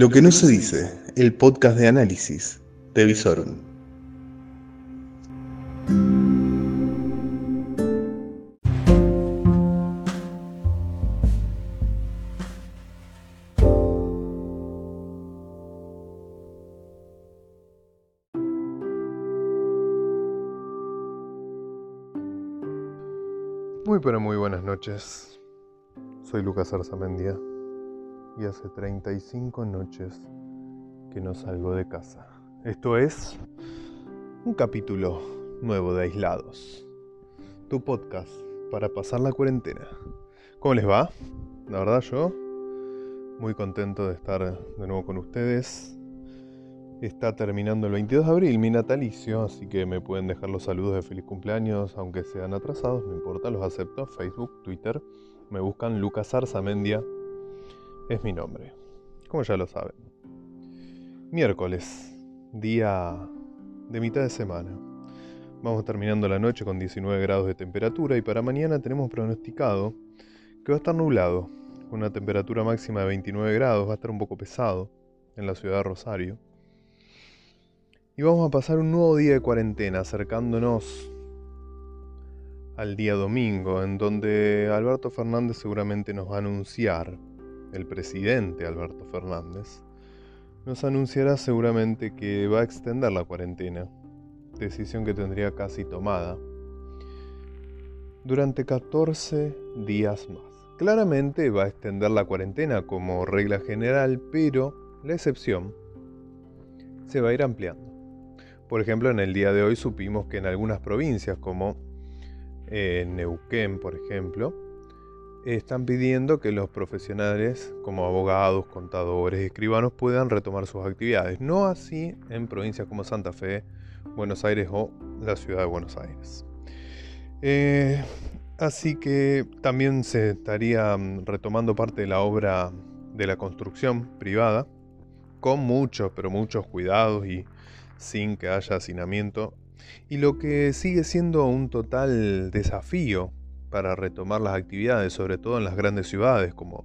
Lo que no se dice, el podcast de análisis de Visorum. Muy pero muy buenas noches. Soy Lucas Arzamendia y hace 35 noches que no salgo de casa. Esto es un capítulo nuevo de Aislados. Tu podcast para pasar la cuarentena. ¿Cómo les va? La verdad yo muy contento de estar de nuevo con ustedes. Está terminando el 22 de abril mi natalicio, así que me pueden dejar los saludos de feliz cumpleaños, aunque sean atrasados, no importa, los acepto. Facebook, Twitter, me buscan Lucas Arzamendia, es mi nombre, como ya lo saben. Miércoles, día de mitad de semana. Vamos terminando la noche con 19 grados de temperatura y para mañana tenemos pronosticado que va a estar nublado, con una temperatura máxima de 29 grados, va a estar un poco pesado en la ciudad de Rosario y vamos a pasar un nuevo día de cuarentena acercándonos al día domingo, en donde Alberto Fernández seguramente nos va a anunciar, el presidente Alberto Fernández, nos anunciará seguramente que va a extender la cuarentena, decisión que tendría casi tomada, durante 14 días más. Claramente va a extender la cuarentena como regla general, pero la excepción se va a ir ampliando. Por ejemplo, en el día de hoy supimos que en algunas provincias, como eh, Neuquén, por ejemplo, están pidiendo que los profesionales como abogados, contadores, escribanos puedan retomar sus actividades. No así en provincias como Santa Fe, Buenos Aires o la ciudad de Buenos Aires. Eh, así que también se estaría mm, retomando parte de la obra de la construcción privada, con muchos, pero muchos cuidados y sin que haya hacinamiento, y lo que sigue siendo un total desafío para retomar las actividades, sobre todo en las grandes ciudades como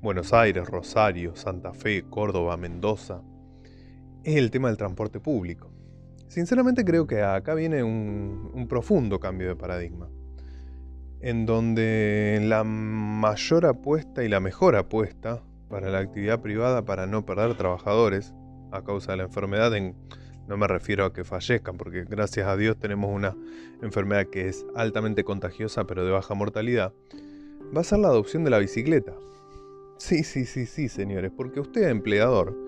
Buenos Aires, Rosario, Santa Fe, Córdoba, Mendoza, es el tema del transporte público. Sinceramente creo que acá viene un, un profundo cambio de paradigma, en donde la mayor apuesta y la mejor apuesta para la actividad privada para no perder trabajadores a causa de la enfermedad en no me refiero a que fallezcan, porque gracias a Dios tenemos una enfermedad que es altamente contagiosa pero de baja mortalidad. Va a ser la adopción de la bicicleta. Sí, sí, sí, sí, señores, porque usted empleador.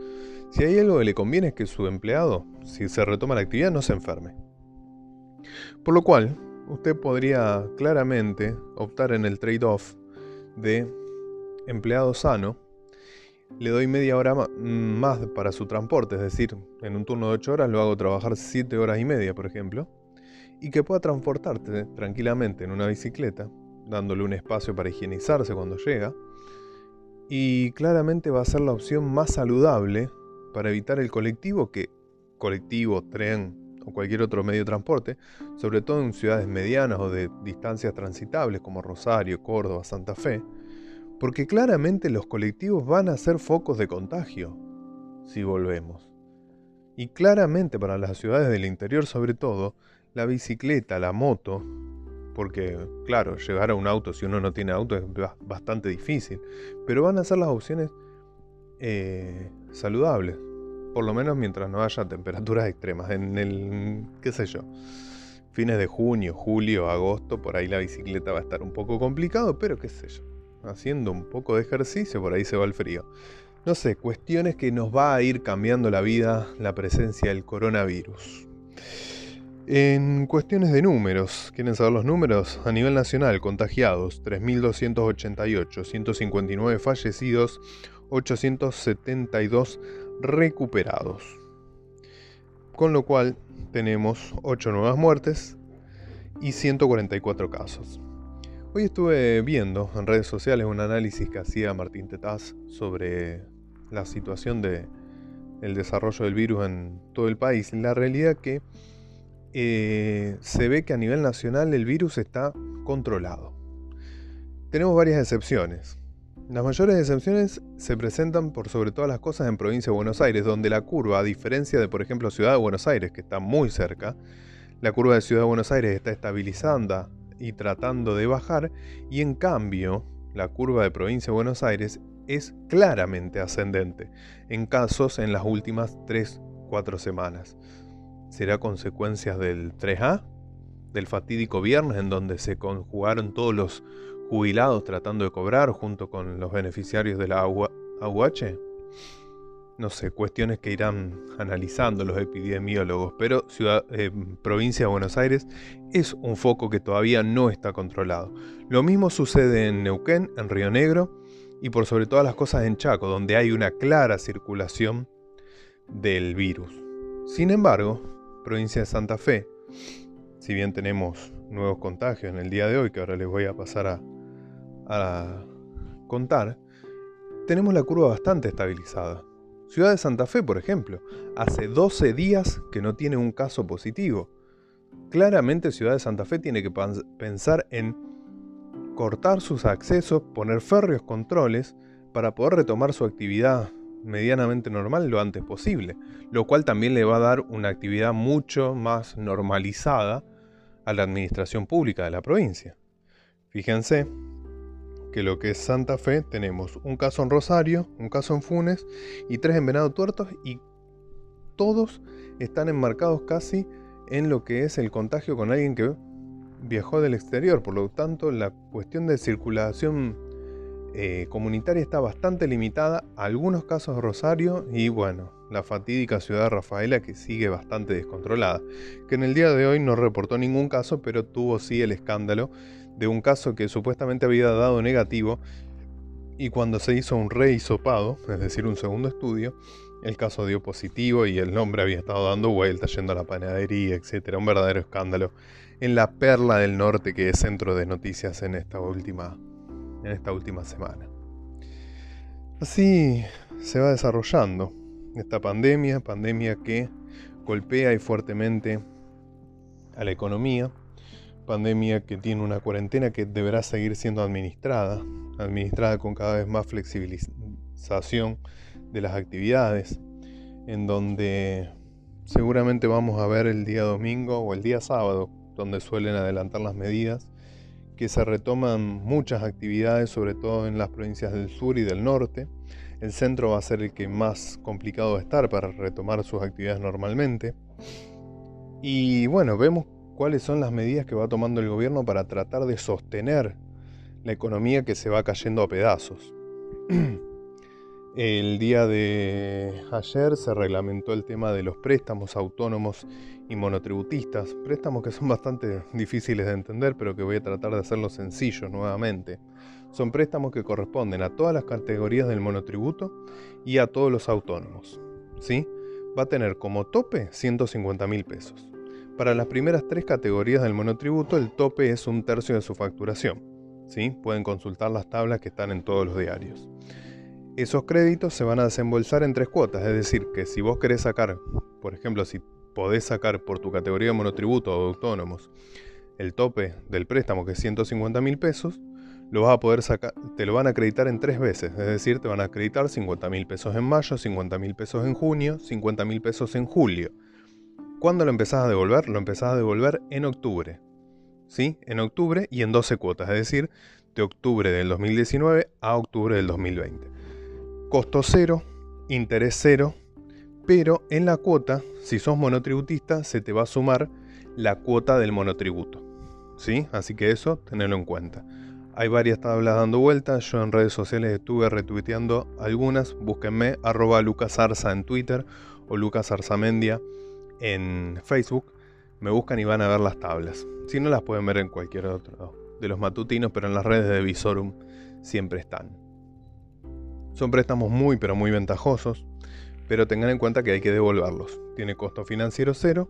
Si hay algo que le conviene es que su empleado, si se retoma la actividad, no se enferme. Por lo cual, usted podría claramente optar en el trade-off de empleado sano le doy media hora más para su transporte, es decir, en un turno de 8 horas lo hago trabajar 7 horas y media, por ejemplo, y que pueda transportarte tranquilamente en una bicicleta, dándole un espacio para higienizarse cuando llega, y claramente va a ser la opción más saludable para evitar el colectivo que colectivo, tren o cualquier otro medio de transporte, sobre todo en ciudades medianas o de distancias transitables como Rosario, Córdoba, Santa Fe, porque claramente los colectivos van a ser focos de contagio si volvemos. Y claramente para las ciudades del interior sobre todo, la bicicleta, la moto, porque claro, llegar a un auto si uno no tiene auto es bastante difícil, pero van a ser las opciones eh, saludables, por lo menos mientras no haya temperaturas extremas. En el, qué sé yo, fines de junio, julio, agosto, por ahí la bicicleta va a estar un poco complicado, pero qué sé yo haciendo un poco de ejercicio, por ahí se va el frío. No sé, cuestiones que nos va a ir cambiando la vida la presencia del coronavirus. En cuestiones de números, ¿quieren saber los números? A nivel nacional, contagiados, 3.288, 159 fallecidos, 872 recuperados. Con lo cual tenemos 8 nuevas muertes y 144 casos. Hoy estuve viendo en redes sociales un análisis que hacía Martín Tetaz sobre la situación de el desarrollo del virus en todo el país. La realidad que eh, se ve que a nivel nacional el virus está controlado. Tenemos varias excepciones. Las mayores excepciones se presentan por sobre todas las cosas en provincia de Buenos Aires, donde la curva, a diferencia de por ejemplo Ciudad de Buenos Aires, que está muy cerca, la curva de Ciudad de Buenos Aires está estabilizando y tratando de bajar, y en cambio la curva de provincia de Buenos Aires es claramente ascendente, en casos en las últimas 3-4 semanas. ¿Será consecuencia del 3A? Del fatídico viernes en donde se conjugaron todos los jubilados tratando de cobrar junto con los beneficiarios de la AUH? No sé, cuestiones que irán analizando los epidemiólogos, pero eh, provincia de Buenos Aires es un foco que todavía no está controlado. Lo mismo sucede en Neuquén, en Río Negro y por sobre todas las cosas en Chaco, donde hay una clara circulación del virus. Sin embargo, provincia de Santa Fe, si bien tenemos nuevos contagios en el día de hoy, que ahora les voy a pasar a contar, tenemos la curva bastante estabilizada. Ciudad de Santa Fe, por ejemplo, hace 12 días que no tiene un caso positivo. Claramente Ciudad de Santa Fe tiene que pensar en cortar sus accesos, poner férreos controles para poder retomar su actividad medianamente normal lo antes posible, lo cual también le va a dar una actividad mucho más normalizada a la administración pública de la provincia. Fíjense que lo que es Santa Fe tenemos un caso en Rosario, un caso en Funes y tres en Venado Tuertos y todos están enmarcados casi en lo que es el contagio con alguien que viajó del exterior. Por lo tanto, la cuestión de circulación eh, comunitaria está bastante limitada. Algunos casos de Rosario y bueno, la fatídica ciudad de Rafaela que sigue bastante descontrolada. Que en el día de hoy no reportó ningún caso, pero tuvo sí el escándalo de un caso que supuestamente había dado negativo y cuando se hizo un rehisopado, es decir, un segundo estudio, el caso dio positivo y el nombre había estado dando vueltas, yendo a la panadería, etc. Un verdadero escándalo en la perla del norte que es centro de noticias en esta última, en esta última semana. Así se va desarrollando esta pandemia, pandemia que golpea y fuertemente a la economía, pandemia que tiene una cuarentena que deberá seguir siendo administrada, administrada con cada vez más flexibilización de las actividades, en donde seguramente vamos a ver el día domingo o el día sábado, donde suelen adelantar las medidas, que se retoman muchas actividades, sobre todo en las provincias del sur y del norte. El centro va a ser el que más complicado va a estar para retomar sus actividades normalmente. Y bueno, vemos cuáles son las medidas que va tomando el gobierno para tratar de sostener la economía que se va cayendo a pedazos. El día de ayer se reglamentó el tema de los préstamos autónomos y monotributistas, préstamos que son bastante difíciles de entender, pero que voy a tratar de hacerlo sencillo nuevamente. Son préstamos que corresponden a todas las categorías del monotributo y a todos los autónomos. ¿sí? Va a tener como tope 150 mil pesos. Para las primeras tres categorías del monotributo el tope es un tercio de su facturación. ¿sí? Pueden consultar las tablas que están en todos los diarios. Esos créditos se van a desembolsar en tres cuotas, es decir, que si vos querés sacar, por ejemplo, si podés sacar por tu categoría de monotributo o de autónomos el tope del préstamo que es 150 mil pesos, te lo van a acreditar en tres veces, es decir, te van a acreditar 50 mil pesos en mayo, 50 mil pesos en junio, 50 mil pesos en julio. ¿Cuándo lo empezás a devolver? Lo empezás a devolver en octubre. ¿Sí? En octubre y en 12 cuotas, es decir, de octubre del 2019 a octubre del 2020. Costo cero, interés cero, pero en la cuota, si sos monotributista, se te va a sumar la cuota del monotributo. ¿Sí? Así que eso, tenedlo en cuenta. Hay varias tablas dando vueltas, yo en redes sociales estuve retuiteando algunas, búsquenme arroba lucasarza en Twitter o lucasarzamendia en Facebook, me buscan y van a ver las tablas. Si no las pueden ver en cualquier otro de los matutinos, pero en las redes de Visorum siempre están. Son préstamos muy pero muy ventajosos, pero tengan en cuenta que hay que devolverlos. Tiene costo financiero cero,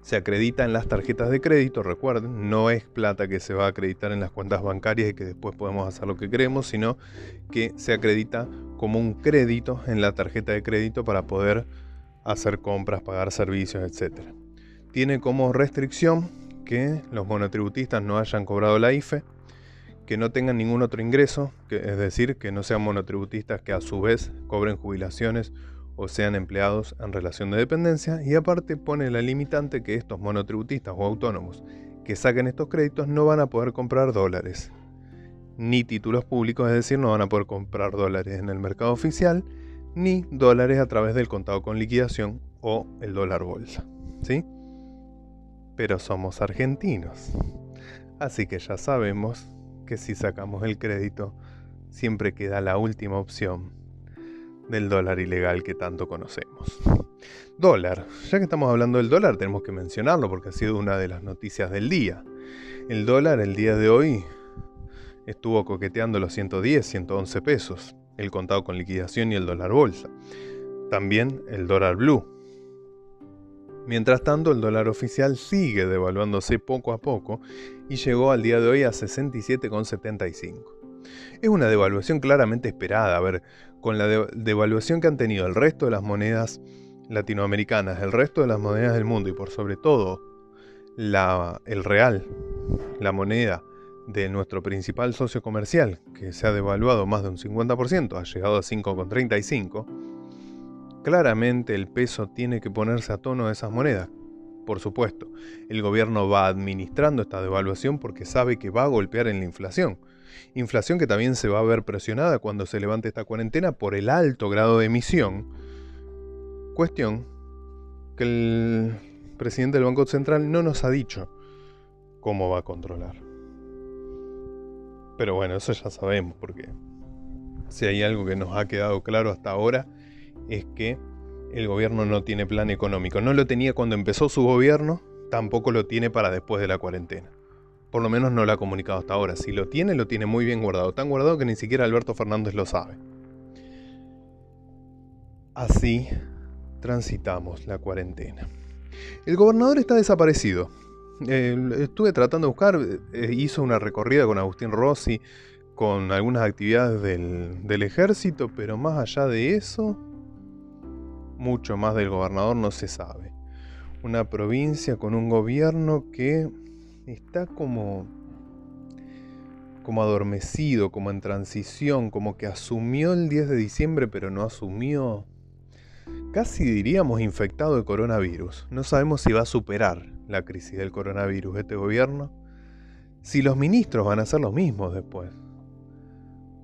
se acredita en las tarjetas de crédito, recuerden, no es plata que se va a acreditar en las cuentas bancarias y que después podemos hacer lo que queremos, sino que se acredita como un crédito en la tarjeta de crédito para poder hacer compras, pagar servicios, etc. Tiene como restricción que los monotributistas no hayan cobrado la IFE, que no tengan ningún otro ingreso, que, es decir, que no sean monotributistas que a su vez cobren jubilaciones o sean empleados en relación de dependencia y aparte pone la limitante que estos monotributistas o autónomos que saquen estos créditos no van a poder comprar dólares ni títulos públicos, es decir, no van a poder comprar dólares en el mercado oficial ni dólares a través del contado con liquidación o el dólar bolsa, ¿sí? Pero somos argentinos. Así que ya sabemos que si sacamos el crédito siempre queda la última opción del dólar ilegal que tanto conocemos. Dólar. Ya que estamos hablando del dólar, tenemos que mencionarlo porque ha sido una de las noticias del día. El dólar el día de hoy estuvo coqueteando los 110, 111 pesos, el contado con liquidación y el dólar bolsa. También el dólar blue. Mientras tanto, el dólar oficial sigue devaluándose poco a poco y llegó al día de hoy a 67,75. Es una devaluación claramente esperada. A ver, con la devaluación que han tenido el resto de las monedas latinoamericanas, el resto de las monedas del mundo y por sobre todo la, el real, la moneda de nuestro principal socio comercial, que se ha devaluado más de un 50%, ha llegado a 5,35, claramente el peso tiene que ponerse a tono de esas monedas. Por supuesto, el gobierno va administrando esta devaluación porque sabe que va a golpear en la inflación. Inflación que también se va a ver presionada cuando se levante esta cuarentena por el alto grado de emisión. Cuestión que el presidente del Banco Central no nos ha dicho cómo va a controlar. Pero bueno, eso ya sabemos, porque si hay algo que nos ha quedado claro hasta ahora es que el gobierno no tiene plan económico. No lo tenía cuando empezó su gobierno, tampoco lo tiene para después de la cuarentena. Por lo menos no lo ha comunicado hasta ahora. Si lo tiene, lo tiene muy bien guardado. Tan guardado que ni siquiera Alberto Fernández lo sabe. Así transitamos la cuarentena. El gobernador está desaparecido. Estuve tratando de buscar, eh, hizo una recorrida con Agustín Rossi, con algunas actividades del, del ejército, pero más allá de eso, mucho más del gobernador no se sabe. Una provincia con un gobierno que está como como adormecido, como en transición, como que asumió el 10 de diciembre pero no asumió casi diríamos infectado de coronavirus. No sabemos si va a superar la crisis del coronavirus este gobierno, si los ministros van a hacer los mismos después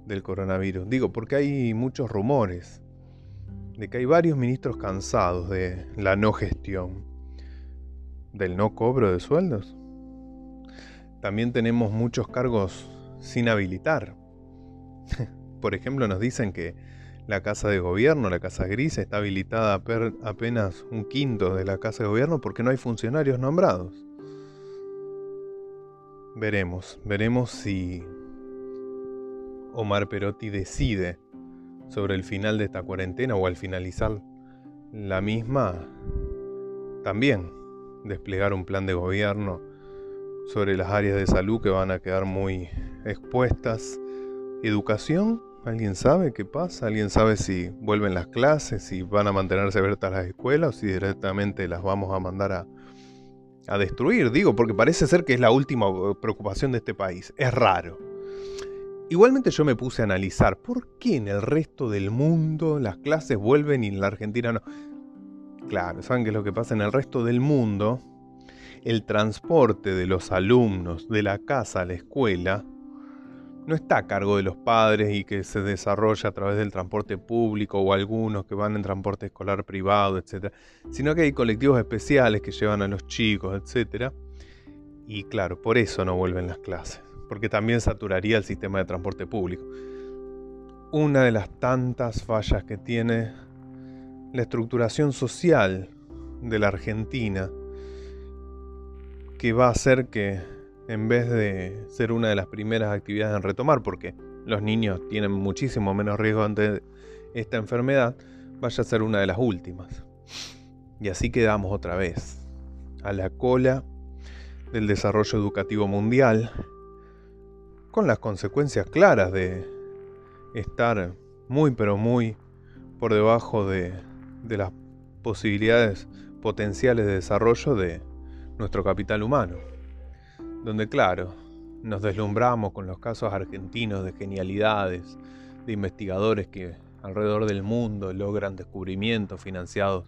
del coronavirus. Digo, porque hay muchos rumores de que hay varios ministros cansados de la no gestión, del no cobro de sueldos. También tenemos muchos cargos sin habilitar. Por ejemplo, nos dicen que la casa de gobierno, la casa gris, está habilitada apenas un quinto de la casa de gobierno porque no hay funcionarios nombrados. Veremos, veremos si Omar Perotti decide sobre el final de esta cuarentena o al finalizar la misma, también desplegar un plan de gobierno sobre las áreas de salud que van a quedar muy expuestas. Educación, ¿alguien sabe qué pasa? ¿Alguien sabe si vuelven las clases, si van a mantenerse abiertas las escuelas o si directamente las vamos a mandar a, destruir? Digo, porque parece ser que es la última preocupación de este país. Es raro. Igualmente yo me puse a analizar por qué en el resto del mundo las clases vuelven y en la Argentina no. Claro, ¿saben qué es lo que pasa? En el resto del mundo, el transporte de los alumnos de la casa a la escuela no está a cargo de los padres y que se desarrolla a través del transporte público o algunos que van en transporte escolar privado, etc. Sino que hay colectivos especiales que llevan a los chicos, etc. Y claro, por eso no vuelven las clases porque también saturaría el sistema de transporte público. Una de las tantas fallas que tiene la estructuración social de la Argentina, que va a hacer que en vez de ser una de las primeras actividades en retomar, porque los niños tienen muchísimo menos riesgo ante esta enfermedad, vaya a ser una de las últimas. Y así quedamos otra vez, a la cola del desarrollo educativo mundial con las consecuencias claras de estar muy pero muy por debajo de, las posibilidades potenciales de desarrollo de nuestro capital humano. Donde claro, nos deslumbramos con los casos argentinos de genialidades, de investigadores que alrededor del mundo logran descubrimientos financiados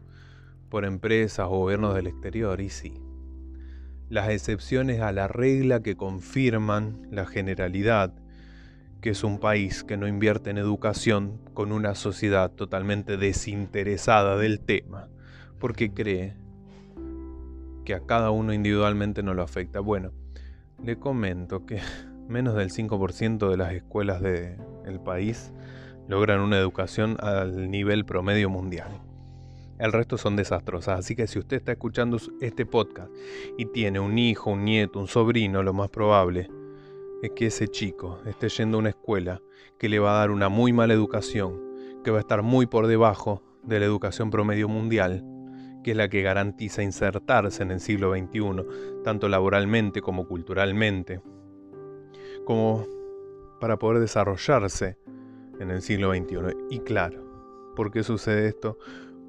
por empresas o gobiernos del exterior, y sí. Las excepciones a la regla que confirman la generalidad, que es un país que no invierte en educación con una sociedad totalmente desinteresada del tema, porque cree que a cada uno individualmente no lo afecta. Bueno, le comento que menos del 5% de las escuelas del país logran una educación al nivel promedio mundial. El resto son desastrosas, así que si usted está escuchando este podcast y tiene un hijo, un nieto, un sobrino, lo más probable es que ese chico esté yendo a una escuela que le va a dar una muy mala educación, que va a estar muy por debajo de la educación promedio mundial que es la que garantiza insertarse en el siglo XXI, tanto laboralmente como culturalmente, como para poder desarrollarse en el siglo XXI. Y claro, ¿por qué sucede esto?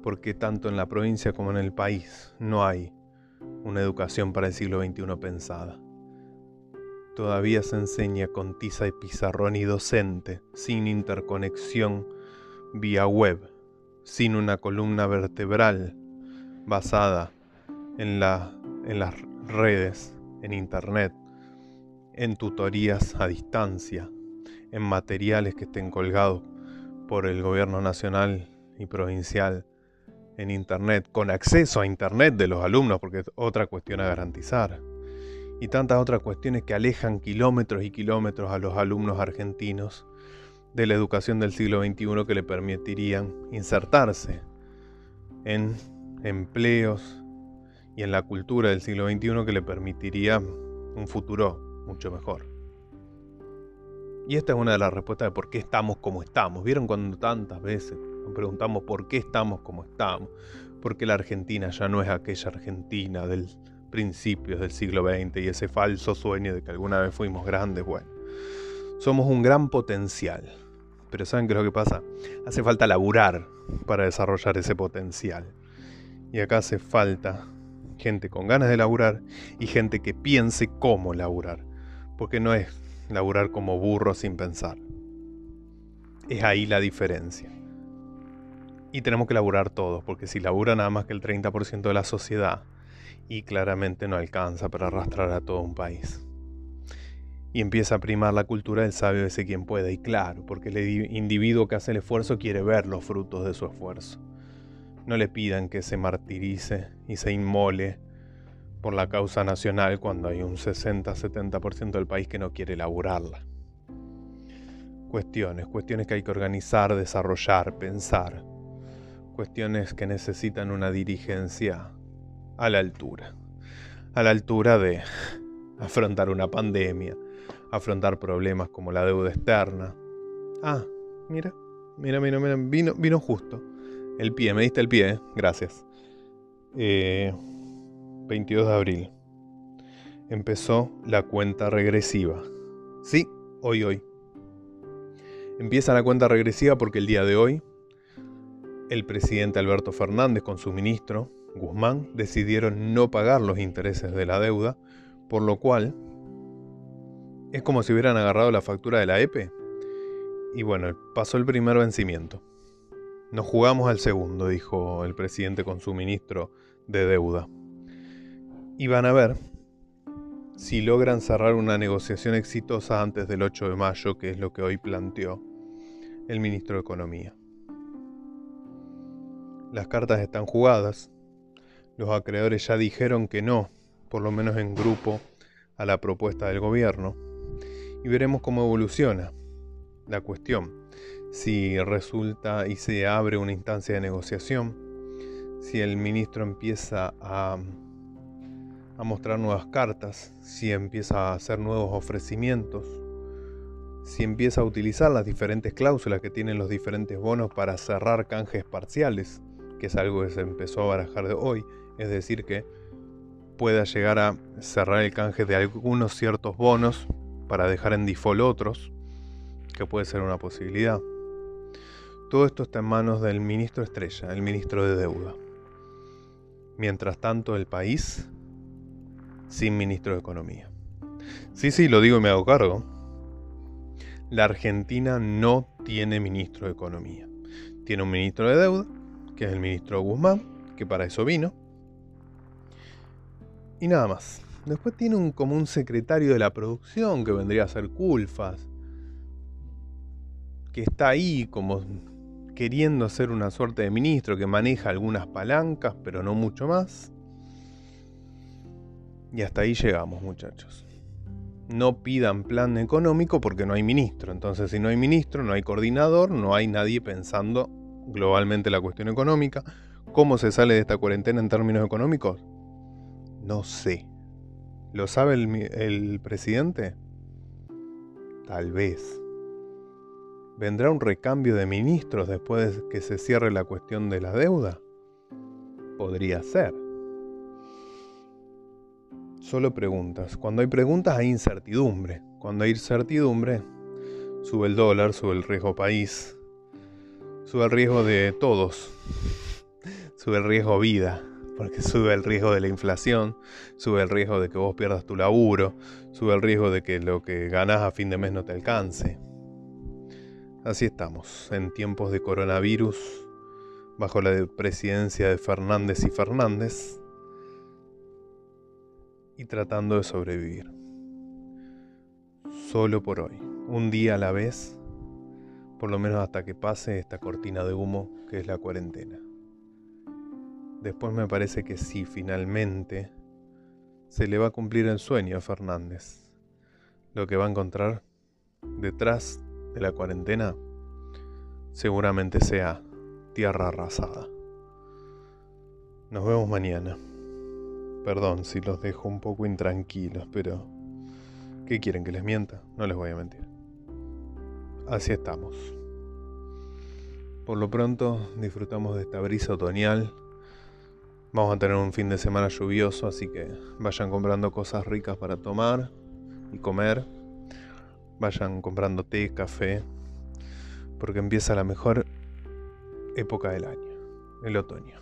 Porque tanto en la provincia como en el país no hay una educación para el siglo XXI pensada. Todavía se enseña con tiza y pizarrón y docente, sin interconexión vía web, sin una columna vertebral basada en, la, en las redes, en internet, en tutorías a distancia, en materiales que estén colgados por el gobierno nacional y provincial en internet, con acceso a internet de los alumnos, porque es otra cuestión a garantizar. Y tantas otras cuestiones que alejan kilómetros y kilómetros a los alumnos argentinos de la educación del siglo XXI que le permitirían insertarse en empleos y en la cultura del siglo XXI que le permitiría un futuro mucho mejor. Y esta es una de las respuestas de por qué estamos como estamos. ¿Vieron cuando tantas veces nos preguntamos por qué estamos como estamos? Porque la Argentina ya no es aquella Argentina del principio del siglo XX y ese falso sueño de que alguna vez fuimos grandes. Bueno, somos un gran potencial. Pero ¿saben qué es lo que pasa? Hace falta laburar para desarrollar ese potencial. Y acá hace falta gente con ganas de laburar y gente que piense cómo laburar. Porque no es laburar como burro sin pensar. Es ahí la diferencia. Y tenemos que laburar todos, porque si labura nada más que el 30% de la sociedad, y claramente no alcanza para arrastrar a todo un país. Y empieza a primar la cultura del sabio ese quien pueda, y claro, porque el individuo que hace el esfuerzo quiere ver los frutos de su esfuerzo. No le pidan que se martirice y se inmole por la causa nacional cuando hay un 60-70% del país que no quiere elaborarla. Cuestiones, cuestiones que hay que organizar, desarrollar, pensar. Cuestiones que necesitan una dirigencia a la altura. A la altura de afrontar una pandemia, afrontar problemas como la deuda externa. Ah, mira, mira, mira, mira, vino, vino justo. El pie, me diste el pie, ¿eh? gracias. 22 eh, de abril. Empezó la cuenta regresiva. Sí, hoy, hoy. Empieza la cuenta regresiva porque el día de hoy el presidente Alberto Fernández con su ministro Guzmán decidieron no pagar los intereses de la deuda, por lo cual es como si hubieran agarrado la factura de la EPE. Y bueno, pasó el primer vencimiento. Nos jugamos al segundo, dijo el presidente con su ministro de deuda. Y van a ver si logran cerrar una negociación exitosa antes del 8 de mayo, que es lo que hoy planteó el ministro de Economía. Las cartas están jugadas, los acreedores ya dijeron que no, por lo menos en grupo, a la propuesta del gobierno, y veremos cómo evoluciona la cuestión si resulta y se abre una instancia de negociación, si el ministro empieza a, mostrar nuevas cartas, si empieza a hacer nuevos ofrecimientos, si empieza a utilizar las diferentes cláusulas que tienen los diferentes bonos para cerrar canjes parciales, que es algo que se empezó a barajar de hoy, es decir, que pueda llegar a cerrar el canje de algunos ciertos bonos para dejar en default otros, que puede ser una posibilidad. Todo esto está en manos del ministro Estrella, el ministro de Deuda. Mientras tanto, el país sin ministro de Economía. Sí, sí, lo digo y me hago cargo. La Argentina no tiene ministro de Economía. Tiene un ministro de Deuda, que es el ministro Guzmán, que para eso vino. Y nada más. Después tiene un, como un secretario de la producción, que vendría a ser Culfas, que está ahí como queriendo ser una suerte de ministro que maneja algunas palancas, pero no mucho más. Y hasta ahí llegamos, muchachos. No pidan plan económico porque no hay ministro. Entonces, si no hay ministro, no hay coordinador, no hay nadie pensando globalmente la cuestión económica. ¿Cómo se sale de esta cuarentena en términos económicos? No sé. ¿Lo sabe el, el presidente? Tal vez. ¿Vendrá un recambio de ministros después de que se cierre la cuestión de la deuda? Podría ser. Solo preguntas. Cuando hay preguntas hay incertidumbre. Cuando hay incertidumbre, sube el dólar, sube el riesgo país, sube el riesgo de todos, sube el riesgo vida, porque sube el riesgo de la inflación, sube el riesgo de que vos pierdas tu laburo, sube el riesgo de que lo que ganás a fin de mes no te alcance. Así estamos, en tiempos de coronavirus, bajo la presidencia de Fernández y Fernández, y tratando de sobrevivir. Solo por hoy, un día a la vez, por lo menos hasta que pase esta cortina de humo que es la cuarentena. Después me parece que sí, finalmente, se le va a cumplir el sueño a Fernández. Lo que va a encontrar detrás de la cuarentena seguramente sea tierra arrasada. Nos vemos mañana. Perdón si los dejo un poco intranquilos, pero ¿qué quieren que les mienta? No les voy a mentir. Así estamos. Por lo pronto disfrutamos de esta brisa otoñal. Vamos a tener un fin de semana lluvioso, así que vayan comprando cosas ricas para tomar y comer Vayan comprando té, café, porque empieza la mejor época del año, el otoño.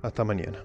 Hasta mañana.